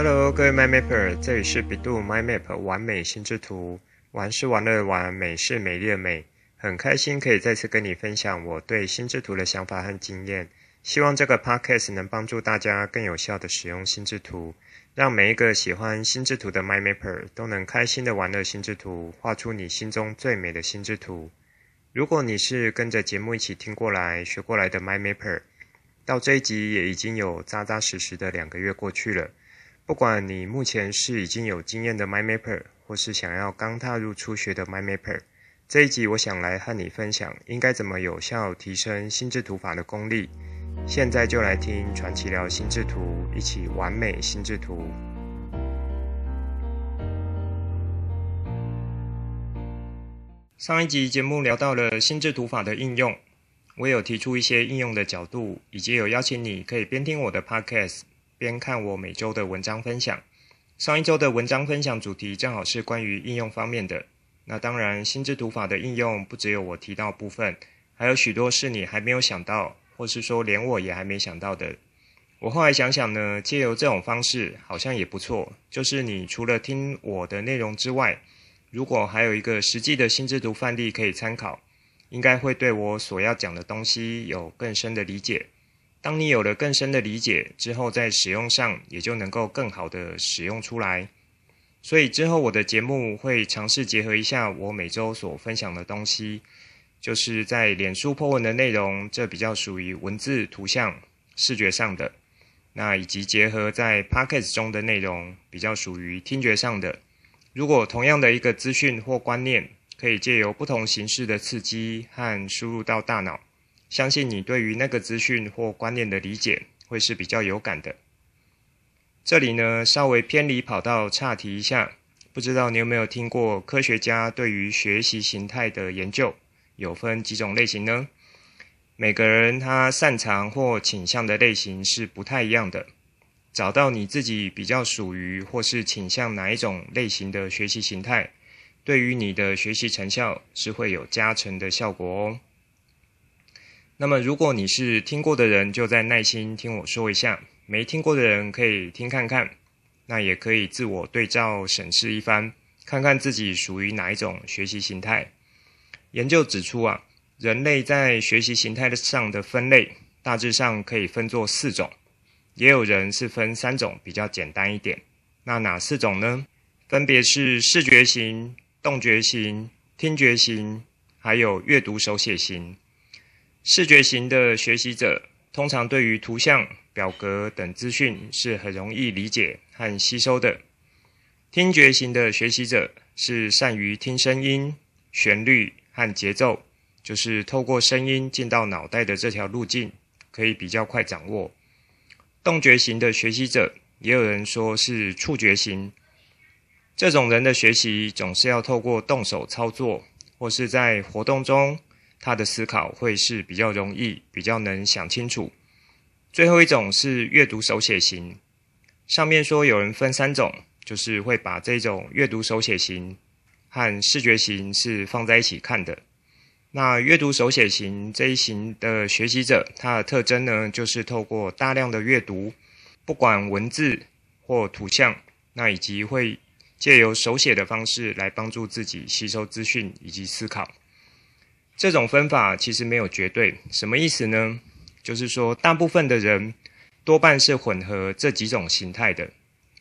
Hello，各位 MyMapper，这里是百度 MyMap 玩美心智图，玩是玩乐的玩，美是美丽的美，很开心可以再次跟你分享我对心智图的想法和经验，希望这个 Podcast 能帮助大家更有效地使用心智图，让每一个喜欢心智图的 MyMapper 都能开心地玩乐心智图，画出你心中最美的心智图。如果你是跟着节目一起听过来、学过来的 MyMapper，到这一集也已经有扎扎实实的两个月过去了。不管你目前是已经有经验的 MyMapper，或是想要刚踏入初学的 MyMapper，这一集我想来和你分享应该怎么有效提升心智图法的功力。现在就来听传奇聊心智图，一起完美心智图。上一集节目聊到了心智图法的应用，我有提出一些应用的角度，以及有邀请你可以边听我的 Podcast。边看我每周的文章分享，上一周的文章分享主题正好是关于应用方面的。那当然，心智图法的应用不只有我提到部分，还有许多是你还没有想到，或是说连我也还没想到的。我后来想想呢，借由这种方式好像也不错。就是你除了听我的内容之外，如果还有一个实际的心智图范例可以参考，应该会对我所要讲的东西有更深的理解。当你有了更深的理解之后，在使用上也就能够更好的使用出来。所以之后我的节目会尝试结合一下我每周所分享的东西，就是在脸书 po 文的内容，这比较属于文字、图像、视觉上的；那以及结合在 Podcast 中的内容，比较属于听觉上的。如果同样的一个资讯或观念，可以借由不同形式的刺激和输入到大脑。相信你对于那个资讯或观念的理解会是比较有感的。这里呢，稍微偏离跑道，岔题一下，不知道你有没有听过科学家对于学习形态的研究，有分几种类型呢？每个人他擅长或倾向的类型是不太一样的。找到你自己比较属于或是倾向哪一种类型的学习形态，对于你的学习成效是会有加成的效果哦。那么，如果你是听过的人，就再耐心听我说一下；没听过的人可以听看看，那也可以自我对照审视一番，看看自己属于哪一种学习形态。研究指出啊，人类在学习形态上的分类大致上可以分作四种，也有人是分三种，比较简单一点。那哪四种呢？分别是视觉型、动觉型、听觉型，还有阅读手写型。视觉型的学习者通常对于图像、表格等资讯是很容易理解和吸收的。听觉型的学习者是善于听声音、旋律和节奏，就是透过声音进到脑袋的这条路径可以比较快掌握。动觉型的学习者，也有人说是触觉型，这种人的学习总是要透过动手操作，或是在活动中。他的思考会是比较容易，比较能想清楚。最后一种是阅读手写型，上面说有人分三种，就是会把这种阅读手写型和视觉型是放在一起看的。那阅读手写型这一型的学习者，他的特征呢，就是透过大量的阅读，不管文字或图像，那以及会借由手写的方式来帮助自己吸收资讯以及思考。这种分法其实没有绝对，什么意思呢？就是说，大部分的人多半是混合这几种形态的，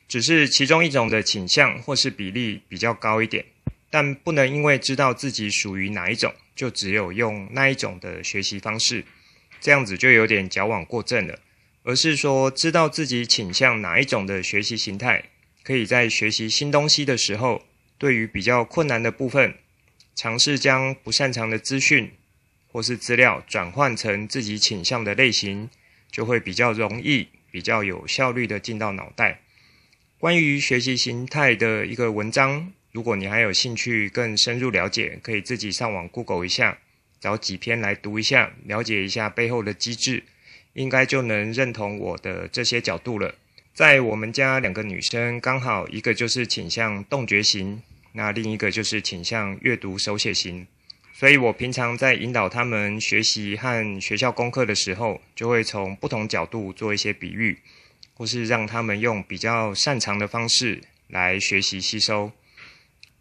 只是其中一种的倾向或是比例比较高一点。但不能因为知道自己属于哪一种，就只有用那一种的学习方式，这样子就有点矫枉过正了。而是说，知道自己倾向哪一种的学习形态，可以在学习新东西的时候，对于比较困难的部分。尝试将不擅长的资讯或是资料转换成自己倾向的类型，就会比较容易、比较有效率的进到脑袋。关于学习形态的一个文章，如果你还有兴趣更深入了解，可以自己上网 Google 一下，找几篇来读一下，了解一下背后的机制，应该就能认同我的这些角度了。在我们家两个女生，刚好一个就是倾向动觉型。那另一个就是倾向阅读手写型，所以我平常在引导他们学习和学校功课的时候，就会从不同角度做一些比喻，或是让他们用比较擅长的方式来学习吸收。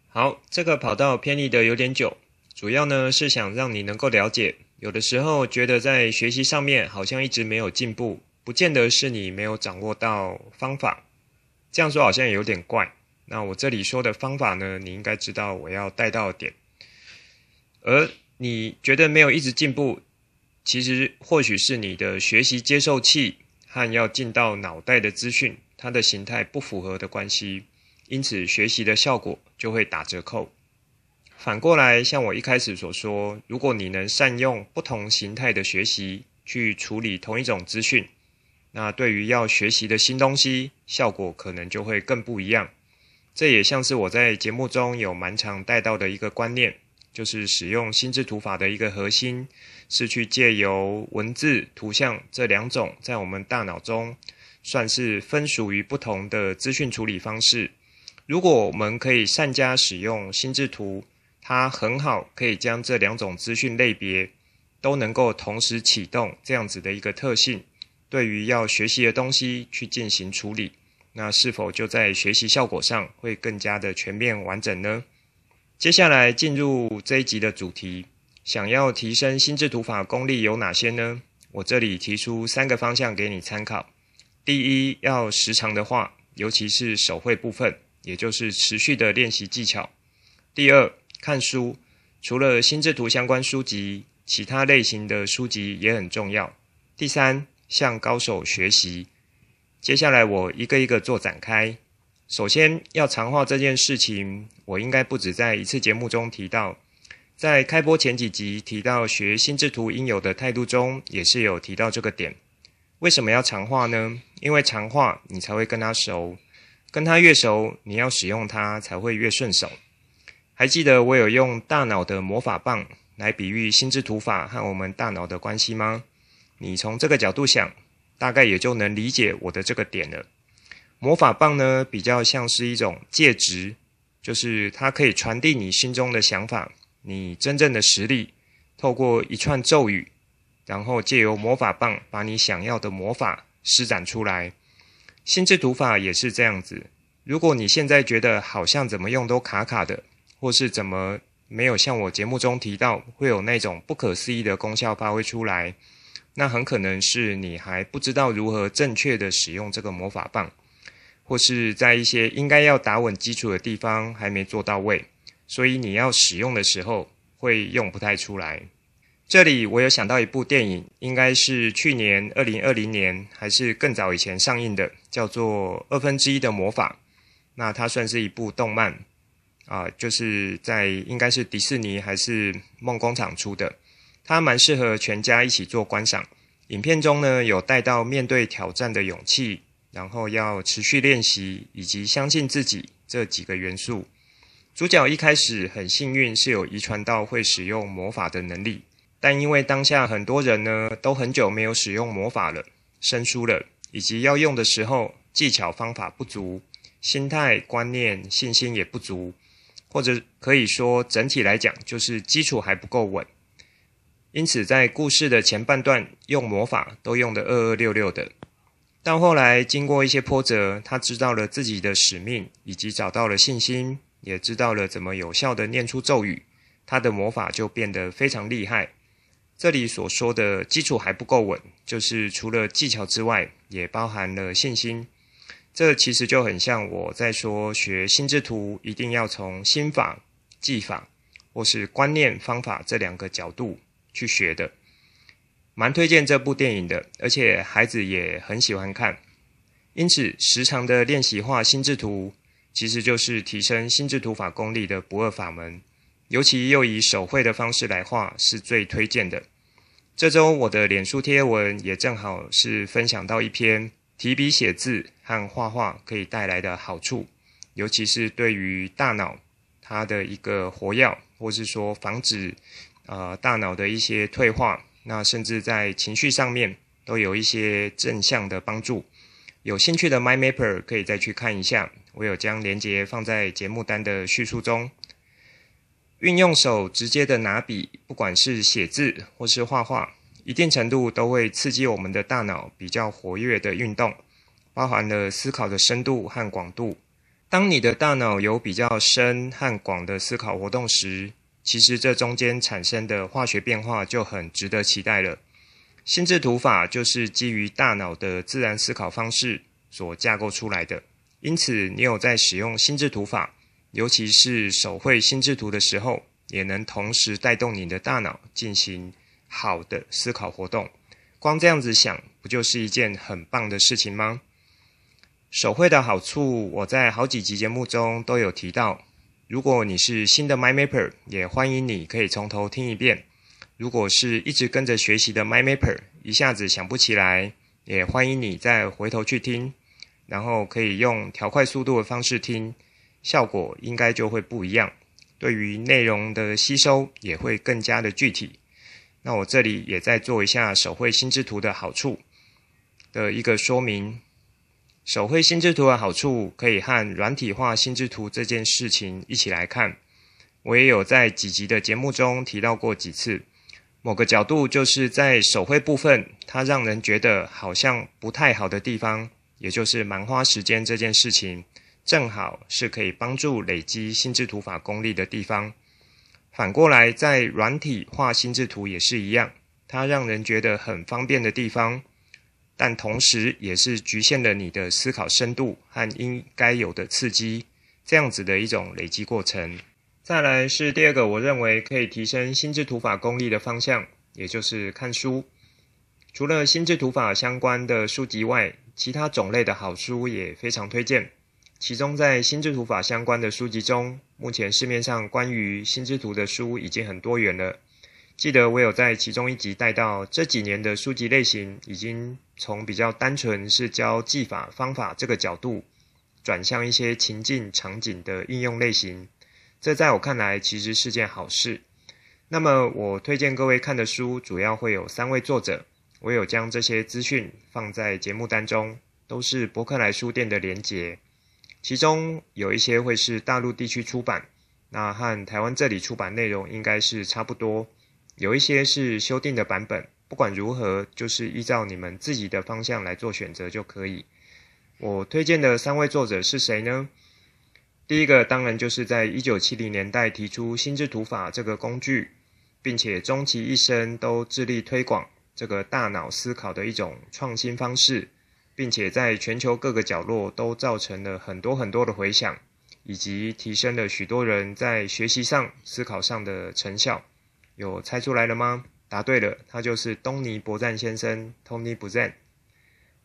好，这个跑道偏离的有点久，主要呢是想让你能够了解，有的时候觉得在学习上面好像一直没有进步，不见得是你没有掌握到方法。这样说好像也有点怪。那我这里说的方法呢，你应该知道我要带到点。而你觉得没有一直进步，其实或许是你的学习接受器和要进到脑袋的资讯，它的形态不符合的关系，因此学习的效果就会打折扣。反过来，像我一开始所说，如果你能善用不同形态的学习去处理同一种资讯，那对于要学习的新东西，效果可能就会更不一样。这也像是我在节目中有蛮常带到的一个观念，就是使用心智图法的一个核心，是去借由文字、图像这两种在我们大脑中算是分属于不同的资讯处理方式。如果我们可以善加使用心智图，它很好可以将这两种资讯类别都能够同时启动这样子的一个特性，对于要学习的东西去进行处理。那是否就在学习效果上会更加的全面完整呢？接下来进入这一集的主题，想要提升心智图法功力有哪些呢？我这里提出三个方向给你参考。第一，要时常的画，尤其是手绘部分，也就是持续的练习技巧。第二，看书，除了心智图相关书籍，其他类型的书籍也很重要。第三，向高手学习。接下来我一个一个做展开。首先要常画这件事情，我应该不止在一次节目中提到，在开播前几集提到学心智图应有的态度中，也是有提到这个点。为什么要常画呢？因为常画你才会跟他熟，跟他越熟，你要使用它才会越顺手。还记得我有用大脑的魔法棒来比喻心智图法和我们大脑的关系吗？你从这个角度想。大概也就能理解我的这个点了。魔法棒呢，比较像是一种介质，就是它可以传递你心中的想法，你真正的实力，透过一串咒语，然后借由魔法棒把你想要的魔法施展出来。心智读法也是这样子。如果你现在觉得好像怎么用都卡卡的，或是怎么没有像我节目中提到会有那种不可思议的功效发挥出来。那很可能是你还不知道如何正确的使用这个魔法棒，或是在一些应该要打稳基础的地方还没做到位，所以你要使用的时候会用不太出来。这里我有想到一部电影，应该是去年二零二零年还是更早以前上映的，叫做《二分之一的魔法》。那它算是一部动漫啊，就是在应该是迪士尼还是梦工厂出的。它蛮适合全家一起做观赏。影片中呢，有带到面对挑战的勇气，然后要持续练习，以及相信自己这几个元素。主角一开始很幸运是有遗传到会使用魔法的能力，但因为当下很多人呢都很久没有使用魔法了，生疏了，以及要用的时候技巧方法不足，心态观念信心也不足，或者可以说整体来讲就是基础还不够稳。因此，在故事的前半段用魔法都用得二二六六的，到后来经过一些波折，他知道了自己的使命，以及找到了信心，也知道了怎么有效地念出咒语，他的魔法就变得非常厉害。这里所说的基础还不够稳，就是除了技巧之外，也包含了信心。这其实就很像我在说学心智图，一定要从心法、技法，或是观念方法这两个角度。去学的，蛮推荐这部电影的，而且孩子也很喜欢看。因此，时常的练习画心智图，其实就是提升心智图法功力的不二法门。尤其又以手绘的方式来画，是最推荐的。这周我的脸书贴文也正好是分享到一篇提笔写字和画画可以带来的好处，尤其是对于大脑它的一个活跃，或是说防止。呃，大脑的一些退化，那甚至在情绪上面都有一些正向的帮助。有兴趣的 MyMapper 可以再去看一下，我有将连接放在节目单的叙述中。运用手直接的拿笔，不管是写字或是画画，一定程度都会刺激我们的大脑比较活跃的运动，包含了思考的深度和广度。当你的大脑有比较深和广的思考活动时，其实这中间产生的化学变化就很值得期待了。心智图法就是基于大脑的自然思考方式所架构出来的，因此你有在使用心智图法，尤其是手绘心智图的时候，也能同时带动你的大脑进行好的思考活动。光这样子想，不就是一件很棒的事情吗？手绘的好处，我在好几集节目中都有提到。如果你是新的 MyMapper，也欢迎你可以从头听一遍。如果是一直跟着学习的 MyMapper，一下子想不起来，也欢迎你再回头去听，然后可以用调快速度的方式听，效果应该就会不一样。对于内容的吸收也会更加的具体。那我这里也再做一下手绘心智图的好处的一个说明。手绘心智图的好处可以和软体画心智图这件事情一起来看。我也有在几集的节目中提到过几次。某个角度就是在手绘部分，它让人觉得好像不太好的地方，也就是蛮花时间这件事情，正好是可以帮助累积心智图法功力的地方。反过来，在软体画心智图也是一样，它让人觉得很方便的地方，但同时也是局限了你的思考深度和应该有的刺激，这样子的一种累积过程。再来是第二个，我认为可以提升心智图法功力的方向，也就是看书。除了心智图法相关的书籍外，其他种类的好书也非常推荐。其中，在心智图法相关的书籍中，目前市面上关于心智图的书已经很多元了。记得我有在其中一集带到，这几年的书籍类型已经从比较单纯是教技法方法这个角度，转向一些情境场景的应用类型。这在我看来其实是件好事。那么，我推荐各位看的书主要会有三位作者，我有将这些资讯放在节目单中，都是博客来书店的连结。其中有一些会是大陆地区出版，那和台湾这里出版内容应该是差不多。有一些是修订的版本，不管如何，就是依照你们自己的方向来做选择就可以。我推荐的三位作者是谁呢？第一个当然就是在一九七零年代提出心智图法这个工具，并且终其一生都致力推广这个大脑思考的一种创新方式。并且在全球各个角落都造成了很多很多的回响，以及提升了许多人在学习上、思考上的成效。有猜出来了吗？答对了，他就是东尼·博赞先生 （Tony Buzan）。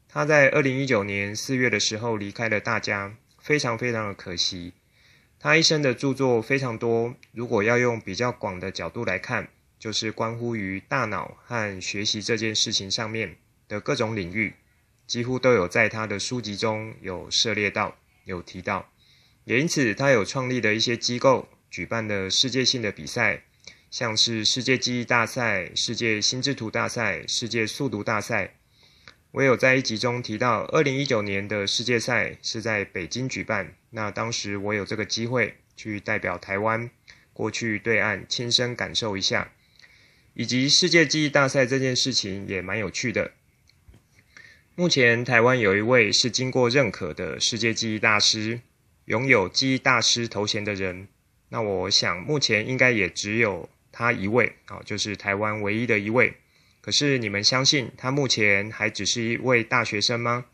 他在二零一九年四月的时候离开了大家，非常非常的可惜。他一生的著作非常多，如果要用比较广的角度来看，就是关乎于大脑和学习这件事情上面的各种领域。几乎都有在他的书籍中有涉猎到，有提到，也因此他有创立的一些机构举办的世界性的比赛，像是世界记忆大赛、世界心智图大赛、世界速读大赛。我有在一集中提到，二零一九年的世界赛是在北京举办，那当时我有这个机会去代表台湾过去对岸亲身感受一下，以及世界记忆大赛这件事情也蛮有趣的。目前台湾有一位是经过认可的世界记忆大师，拥有记忆大师头衔的人。那我想目前应该也只有他一位啊，就是台湾唯一的一位。可是你们相信他目前还只是一位大学生吗？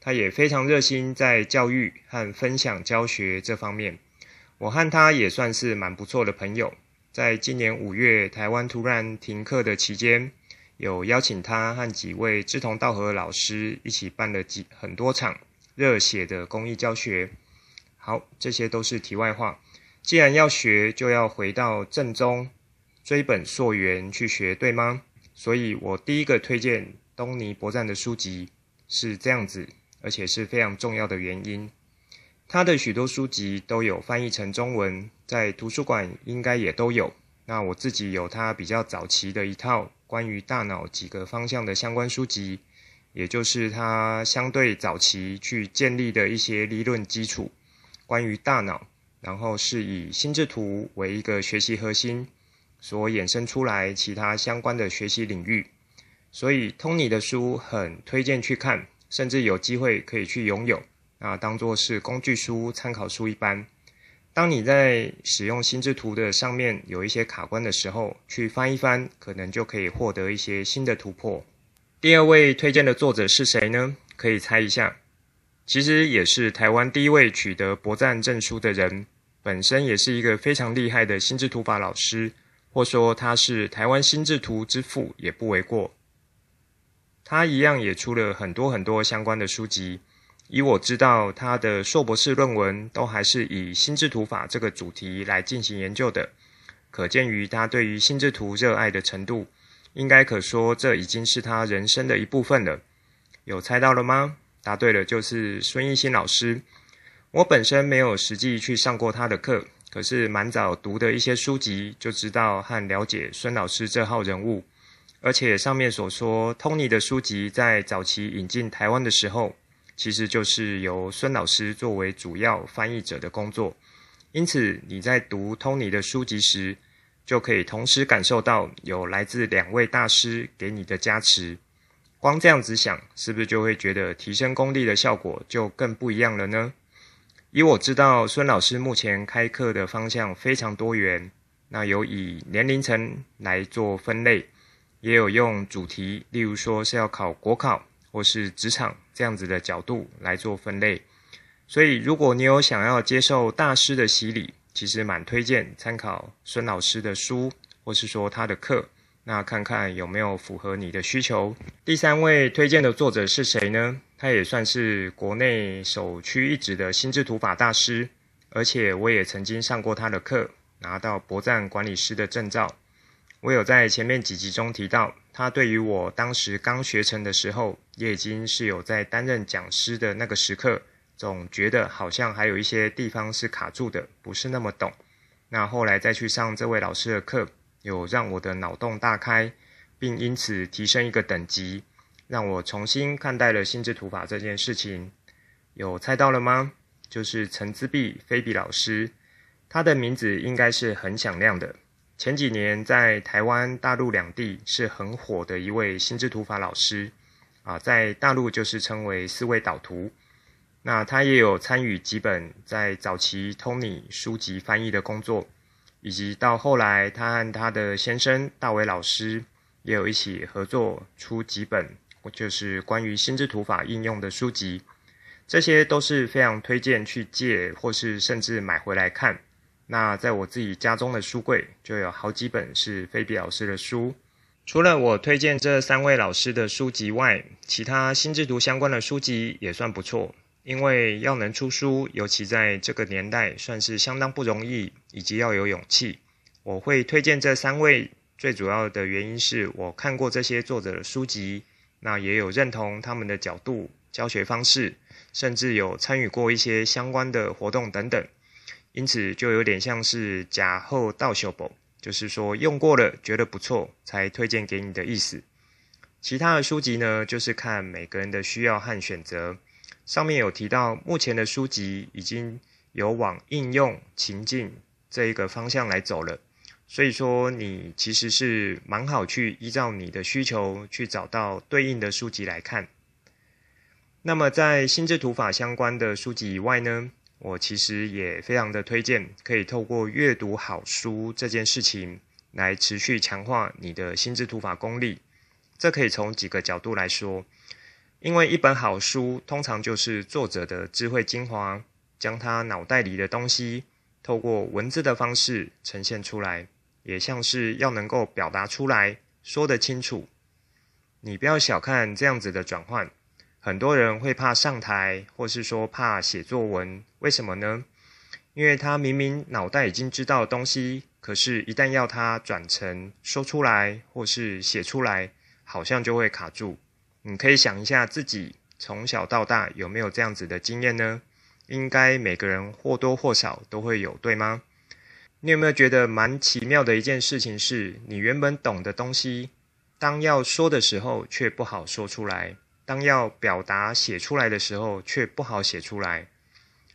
他也非常热心在教育和分享教学这方面。我和他也算是蛮不错的朋友。在今年五月台湾突然停课的期间。有邀请他和几位志同道合的老师一起办了几很多场热血的公益教学。好，这些都是题外话。既然要学，就要回到正宗，追本溯源去学，对吗？所以我第一个推荐东尼博赞的书籍是这样子，而且是非常重要的原因。他的许多书籍都有翻译成中文，在图书馆应该也都有。那我自己有他比较早期的一套。关于大脑几个方向的相关书籍，也就是他相对早期去建立的一些理论基础，关于大脑，然后是以心智图为一个学习核心，所衍生出来其他相关的学习领域。所以，Tony 的书很推荐去看，甚至有机会可以去拥有，啊，当做是工具书、参考书一般。当你在使用心智图的上面有一些卡关的时候，去翻一翻，可能就可以获得一些新的突破。第二位推荐的作者是谁呢？可以猜一下，其实也是台湾第一位取得博赞证书的人，本身也是一个非常厉害的心智图法老师，或说他是台湾心智图之父也不为过。他一样也出了很多很多相关的书籍。以我知道，他的硕博士论文都还是以心智图法这个主题来进行研究的，可见于他对于心智图热爱的程度，应该可说这已经是他人生的一部分了。有猜到了吗？答对了，就是孙一新老师。我本身没有实际去上过他的课，可是蛮早读的一些书籍就知道和了解孙老师这号人物，而且上面所说，Tony 的书籍在早期引进台湾的时候。其实就是由孙老师作为主要翻译者的工作，因此你在读 Tony 的书籍时，就可以同时感受到有来自两位大师给你的加持。光这样子想，是不是就会觉得提升功力的效果就更不一样了呢？以我知道，孙老师目前开课的方向非常多元，那有以年龄层来做分类，也有用主题，例如说是要考国考。或是职场这样子的角度来做分类，所以如果你有想要接受大师的洗礼，其实蛮推荐参考孙老师的书，或是说他的课，那看看有没有符合你的需求。第三位推荐的作者是谁呢？他也算是国内首屈一指的心智图法大师，而且我也曾经上过他的课，拿到博赞管理师的证照。我有在前面几集中提到，他对于我当时刚学成的时候，也已经是有在担任讲师的那个时刻，总觉得好像还有一些地方是卡住的，不是那么懂。那后来再去上这位老师的课，有让我的脑洞大开，并因此提升一个等级，让我重新看待了心智图法这件事情。有猜到了吗？就是陈资碧菲比老师，他的名字应该是很响亮的。前几年在台湾、大陆两地是很火的一位心智图法老师，啊，在大陆就是称为思维导图。那他也有参与几本在早期 Tony 书籍翻译的工作，以及到后来他和他的先生大伟老师也有一起合作出几本，就是关于心智图法应用的书籍。这些都是非常推荐去借，或是甚至买回来看。那在我自己家中的书柜就有好几本是菲比老师的书。除了我推荐这三位老师的书籍外，其他心智图相关的书籍也算不错。因为要能出书，尤其在这个年代，算是相当不容易，以及要有勇气。我会推荐这三位，最主要的原因是我看过这些作者的书籍，那也有认同他们的角度、教学方式，甚至有参与过一些相关的活动等等。因此，就有点像是假后到手宝，就是说用过了觉得不错，才推荐给你的意思。其他的书籍呢，就是看每个人的需要和选择。上面有提到，目前的书籍已经有往应用情境这一个方向来走了，所以说你其实是蛮好去依照你的需求去找到对应的书籍来看。那么，在心智图法相关的书籍以外呢，我其实也非常的推荐，可以透过阅读好书这件事情来持续强化你的心智图法功力。这可以从几个角度来说，因为一本好书通常就是作者的智慧精华，将他脑袋里的东西透过文字的方式呈现出来，也像是要能够表达出来，说得清楚。你不要小看这样子的转换。很多人会怕上台，或是说怕写作文，为什么呢？因为他明明脑袋已经知道东西，可是，一旦要他转成说出来或是写出来，好像就会卡住。你可以想一下自己从小到大有没有这样子的经验呢？应该每个人或多或少都会有，对吗？你有没有觉得蛮奇妙的一件事情是，你原本懂的东西，当要说的时候却不好说出来。当要表达写出来的时候，却不好写出来。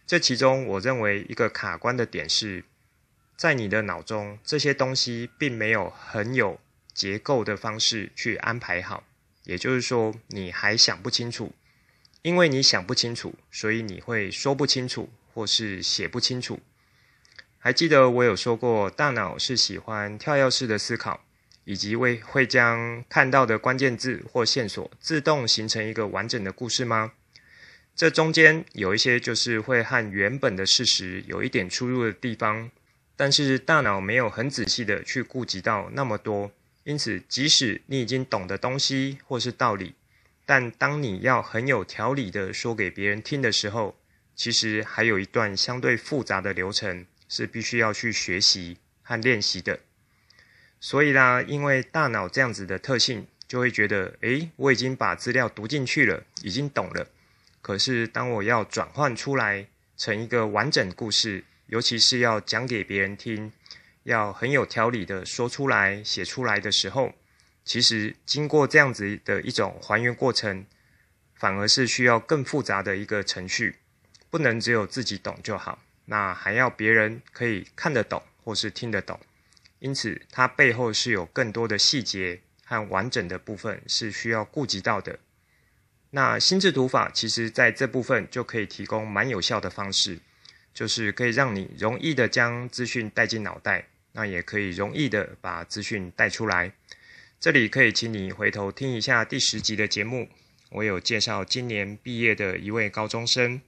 这其中，我认为一个卡关的点是，在你的脑中，这些东西并没有很有结构的方式去安排好。也就是说，你还想不清楚，因为你想不清楚，所以你会说不清楚，或是写不清楚。还记得我有说过，大脑是喜欢跳跃式的思考，以及为会将看到的关键字或线索自动形成一个完整的故事吗？这中间有一些就是会和原本的事实有一点出入的地方，但是大脑没有很仔细的去顾及到那么多，因此即使你已经懂的东西或是道理，但当你要很有条理的说给别人听的时候，其实还有一段相对复杂的流程。是必须要去学习和练习的，所以啦，因为大脑这样子的特性，就会觉得，诶，我已经把资料读进去了，已经懂了。可是当我要转换出来成一个完整故事，尤其是要讲给别人听，要很有条理的说出来、写出来的时候，其实经过这样子的一种还原过程，反而是需要更复杂的一个程序，不能只有自己懂就好。那还要别人可以看得懂或是听得懂，因此它背后是有更多的细节和完整的部分是需要顾及到的。那心智图法其实在这部分就可以提供蛮有效的方式，就是可以让你容易的将资讯带进脑袋，那也可以容易的把资讯带出来。这里可以请你回头听一下第十集的节目，我有介绍今年毕业的一位高中生。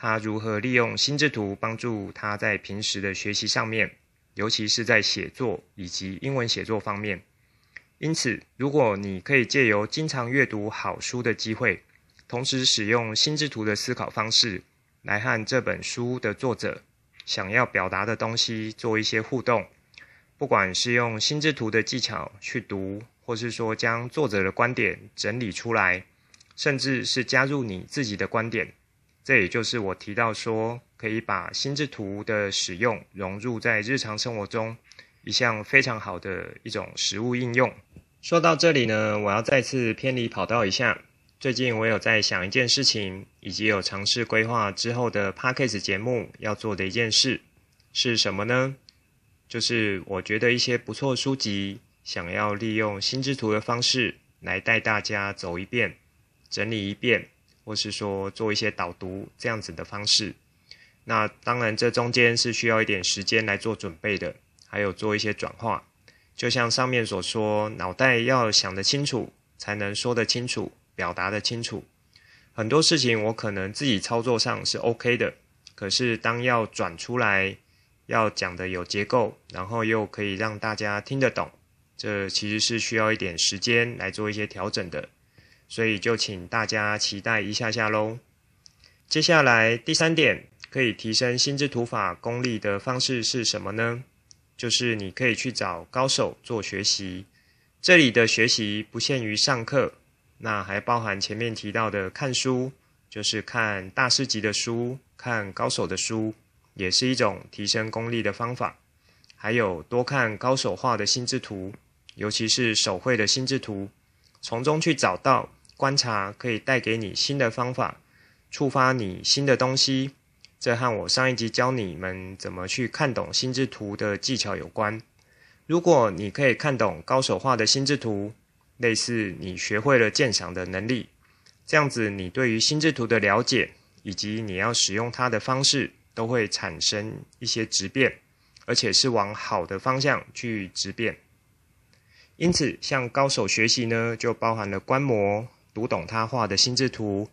他如何利用心智图帮助他在平时的学习上面，尤其是在写作以及英文写作方面。因此，如果你可以借由经常阅读好书的机会，同时使用心智图的思考方式，来和这本书的作者想要表达的东西做一些互动，不管是用心智图的技巧去读，或是说将作者的观点整理出来，甚至是加入你自己的观点。这也就是我提到说，可以把心智图的使用融入在日常生活中，一项非常好的一种实务应用。说到这里呢，我要再次偏离跑道一下。最近我有在想一件事情，以及有尝试规划之后的 Podcast 节目要做的一件事是什么呢？就是我觉得一些不错书籍，想要利用心智图的方式来带大家走一遍，整理一遍。或是说做一些导读这样子的方式，那当然这中间是需要一点时间来做准备的，还有做一些转化。就像上面所说，脑袋要想得清楚，才能说得清楚，表达得清楚。很多事情我可能自己操作上是 OK 的，可是当要转出来，要讲得有结构，然后又可以让大家听得懂，这其实是需要一点时间来做一些调整的。所以就请大家期待一下下喽。接下来第三点，可以提升心智图法功力的方式是什么呢？就是你可以去找高手做学习。这里的学习不限于上课，那还包含前面提到的看书，就是看大师级的书，看高手的书，也是一种提升功力的方法。还有多看高手画的心智图，尤其是手绘的心智图，从中去找到。观察可以带给你新的方法，触发你新的东西。这和我上一集教你们怎么去看懂心智图的技巧有关。如果你可以看懂高手画的心智图，类似你学会了鉴赏的能力，这样子你对于心智图的了解以及你要使用它的方式，都会产生一些质变，而且是往好的方向去质变。因此，向高手学习呢，就包含了观摩。读懂他画的心智图，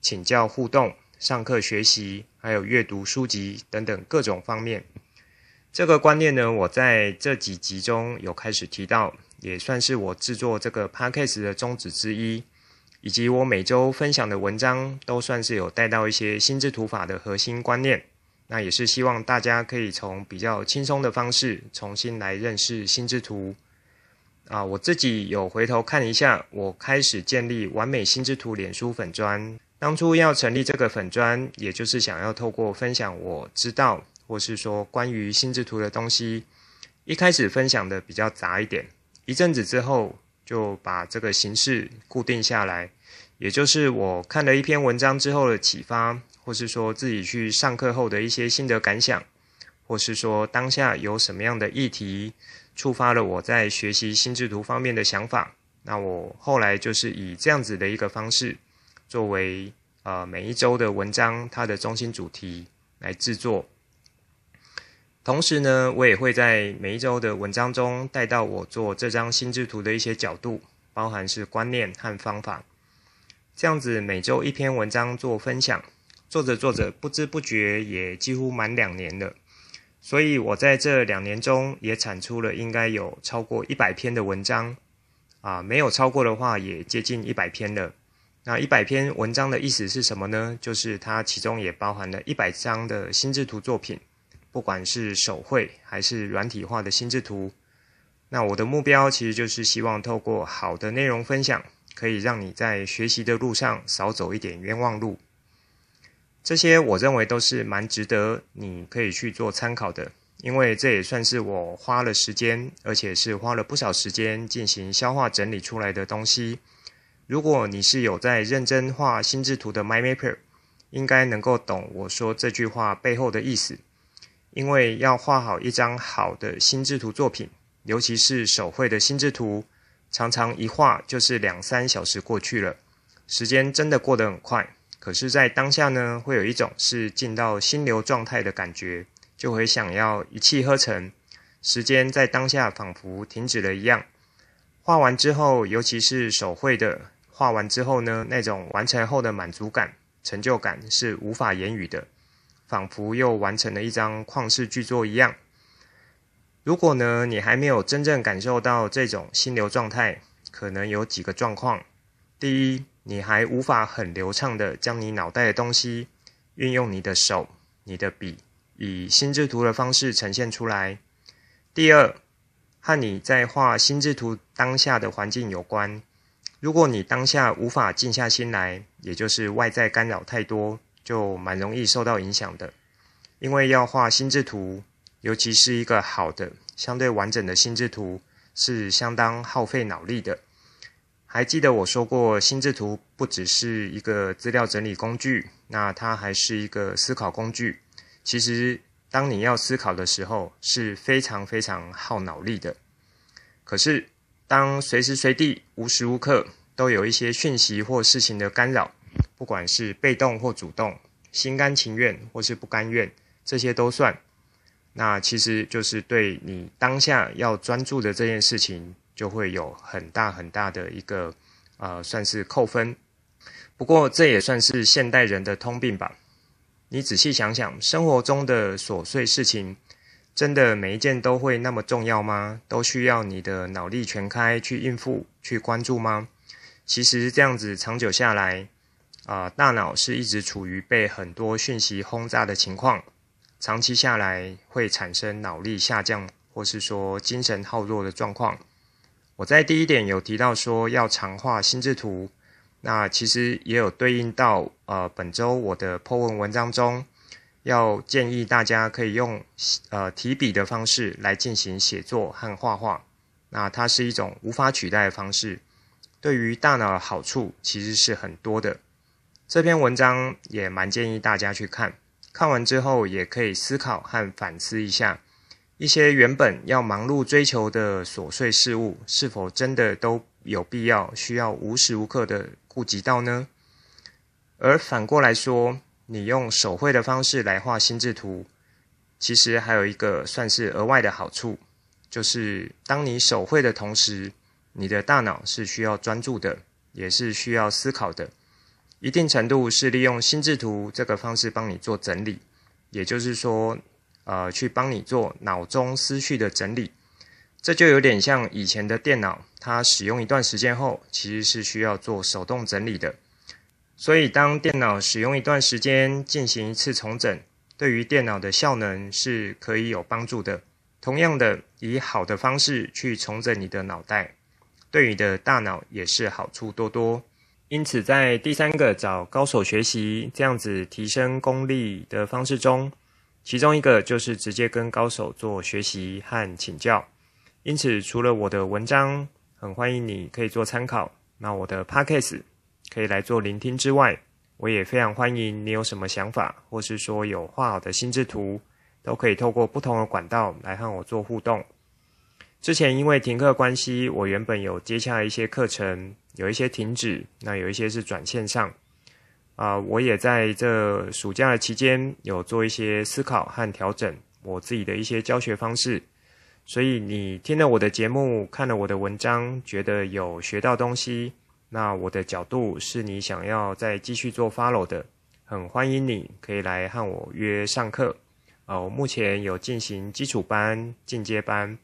请教互动、上课学习，还有阅读书籍等等各种方面。这个观念呢，我在这几集中有开始提到，也算是我制作这个 podcast 的宗旨之一，以及我每周分享的文章都算是有带到一些心智图法的核心观念。那也是希望大家可以从比较轻松的方式重新来认识心智图。啊，我自己有回头看一下，我开始建立完美心智图脸书粉砖。当初要成立这个粉砖，也就是想要透过分享我知道，或是说关于心智图的东西。一开始分享的比较杂一点，一阵子之后就把这个形式固定下来。也就是我看了一篇文章之后的启发，或是说自己去上课后的一些心得感想，或是说当下有什么样的议题。触发了我在学习心智图方面的想法，那我后来就是以这样子的一个方式，作为呃每一周的文章它的中心主题来制作。同时呢，我也会在每一周的文章中带到我做这张心智图的一些角度，包含是观念和方法。这样子每周一篇文章做分享，做着做着，不知不觉也几乎满两年了。所以我在这两年中也产出了应该有超过一百篇的文章，啊，没有超过的话也接近一百篇了。那一百篇文章的意思是什么呢？就是它其中也包含了一百张的心智图作品。不管是手绘还是软体化的心智图，那我的目标其实就是希望透过好的内容分享，可以让你在学习的路上少走一点冤枉路。这些我认为都是蛮值得你可以去做参考的，因为这也算是我花了时间，而且是花了不少时间进行消化整理出来的东西。如果你是有在认真画心智图的 MyMapper，应该能够懂我说这句话背后的意思。因为要画好一张好的心智图作品，尤其是手绘的心智图，常常一画就是两三小时过去了，时间真的过得很快。可是，在当下呢，会有一种是进到心流状态的感觉，就会想要一气呵成。时间在当下仿佛停止了一样。画完之后，尤其是手绘的，画完之后呢，那种完成后的满足感、成就感是无法言语的。仿佛又完成了一张旷世巨作一样。如果呢，你还没有真正感受到这种心流状态，可能有几个状况：第一，你还无法很流畅地将你脑袋的东西运用你的手、你的笔，以心智图的方式呈现出来；第二，和你在画心智图当下的环境有关。如果你当下无法静下心来，也就是外在干扰太多。就蛮容易受到影响的，因为要画心智图，尤其是一个好的、相对完整的心智图，是相当耗费脑力的。还记得我说过，心智图不只是一个资料整理工具，那它还是一个思考工具。其实，当你要思考的时候，是非常非常耗脑力的。可是，当随时随地、无时无刻都有一些讯息或事情的干扰，不管是被动或主动，心甘情愿或是不甘愿，这些都算。那其实就是对你当下要专注的这件事情，就会有很大很大的一个呃，算是扣分。不过这也算是现代人的通病吧。你仔细想想，生活中的琐碎事情，真的每一件都会那么重要吗？都需要你的脑力全开去应付、去关注吗？其实这样子长久下来。啊、大脑是一直处于被很多讯息轰炸的情况，长期下来会产生脑力下降，或是说精神耗弱的状况。我在第一点有提到说要常画心智图，那其实也有对应到呃本周我的 po 文文章中，要建议大家可以用呃提笔的方式来进行写作和画画，那它是一种无法取代的方式，对于大脑的好处其实是很多的。这篇文章也蛮建议大家去看，看完之后也可以思考和反思一下，一些原本要忙碌追求的琐碎事物，是否真的都有必要需要无时无刻的顾及到呢？而反过来说，你用手绘的方式来画心智图，其实还有一个算是额外的好处，就是当你手绘的同时，你的大脑是需要专注的，也是需要思考的。一定程度是利用心智图这个方式帮你做整理，也就是说，呃，去帮你做脑中思绪的整理。这就有点像以前的电脑，它使用一段时间后，其实是需要做手动整理的。所以，当电脑使用一段时间进行一次重整，对于电脑的效能是可以有帮助的。同样的，以好的方式去重整你的脑袋，对你的大脑也是好处多多。因此，在第三个找高手学习这样子提升功力的方式中，其中一个就是直接跟高手做学习和请教。因此，除了我的文章很欢迎你可以做参考，那我的 Podcast 可以来做聆听之外，我也非常欢迎你有什么想法，或是说有画好的心智图，都可以透过不同的管道来和我做互动。之前因为停课关系，我原本有接洽一些课程，有一些停止，那有一些是转线上。啊、我也在这暑假的期间有做一些思考和调整，我自己的一些教学方式。所以你听了我的节目，看了我的文章，觉得有学到东西，那我的角度是你想要再继续做 follow 的，很欢迎你可以来和我约上课。哦，目前有进行基础班、进阶班，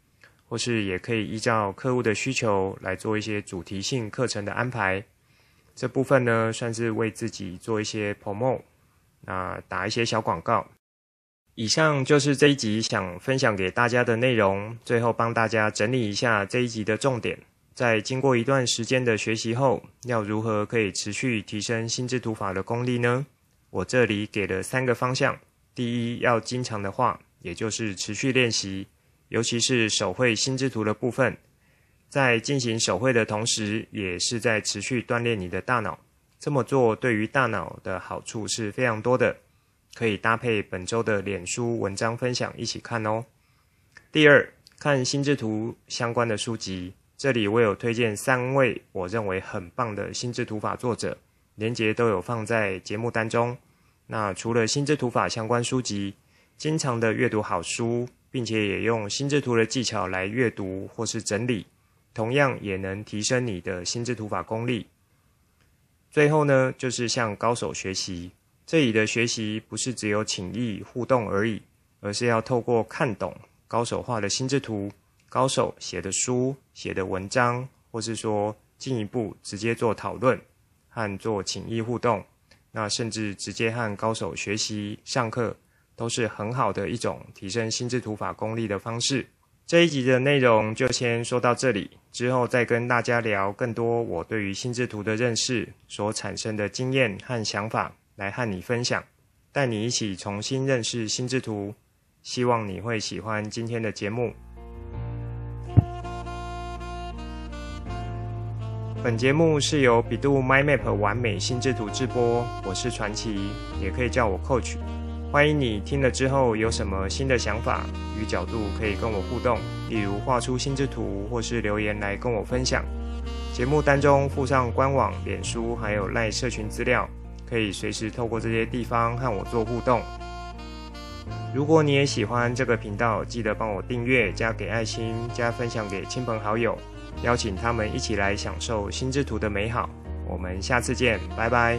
或是也可以依照客户的需求来做一些主题性课程的安排。这部分呢，算是为自己做一些 promote，那打一些小广告。以上就是这一集想分享给大家的内容。最后帮大家整理一下这一集的重点。在经过一段时间的学习后，要如何可以持续提升心智图法的功力呢？我这里给了三个方向。第一，要经常的画，也就是持续练习，尤其是手绘心智图的部分。在进行手绘的同时，也是在持续锻炼你的大脑。这么做对于大脑的好处是非常多的，可以搭配本周的脸书文章分享一起看哦。第二，看心智图相关的书籍，这里我有推荐三位我认为很棒的心智图法作者，连结都有放在节目当中。那除了心智图法相关书籍，经常的阅读好书，并且也用心智图的技巧来阅读或是整理，同样也能提升你的心智图法功力。最后呢，就是向高手学习。这里的学习不是只有请意互动而已，而是要透过看懂高手画的心智图、高手写的书、写的文章，或是说进一步直接做讨论和做请意互动。那甚至直接和高手学习上课，都是很好的一种提升心智图法功力的方式。这一集的内容就先说到这里，之后再跟大家聊更多我对于心智图的认识所产生的经验和想法，来和你分享，带你一起重新认识心智图。希望你会喜欢今天的节目。本节目是由 bEDU MindMap 玩美心智图制播，我是传奇，也可以叫我 Coach。欢迎你听了之后有什么新的想法与角度，可以跟我互动，例如画出心智图，或是留言来跟我分享。节目当中附上官网、脸书还有赖社群资料，可以随时透过这些地方和我做互动。如果你也喜欢这个频道，记得帮我订阅、加给爱心、加分享给亲朋好友。邀请他们一起来享受心智图的美好。我们下次见，拜拜。